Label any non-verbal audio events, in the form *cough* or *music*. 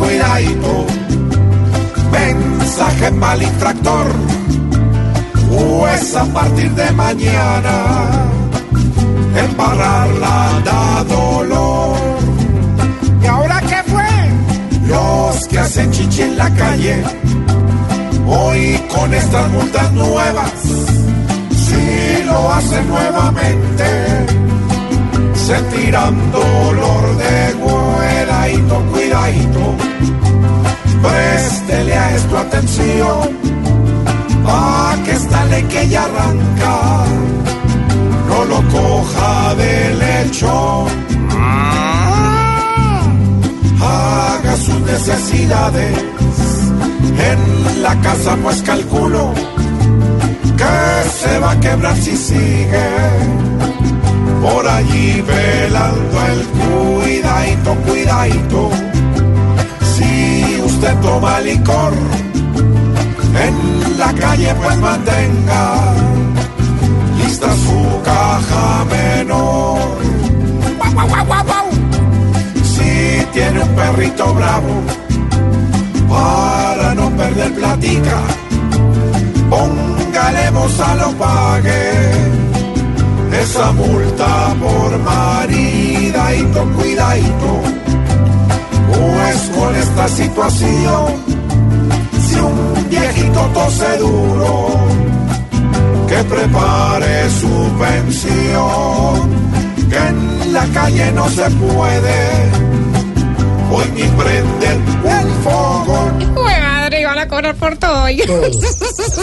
Cuidadito. Mensaje mal infractor. Pues a partir de mañana, embarrarla da dolor. ¿Y ahora qué fue? Los que hacen chichi en la calle, hoy con estas multas nuevas, si lo hacen nuevamente, sentirán dolor atención, pa' que esta ley que ya arranca, no lo coja de lechón. Haga sus necesidades en la casa, pues calculo que se va a quebrar si sigue por allí velando el cuidadito, cuidadito. Si usted toma licor en la calle, pues mantenga lista su caja menor. Si tiene un perrito bravo, para no perder platica, póngale a lo pague esa multa por maridadito, cuidadito. Pues con esta situación, tose duro, que prepare su pensión, que en la calle no se puede, hoy ni prender el fogón. Madre, iban a cobrar por todo. *laughs*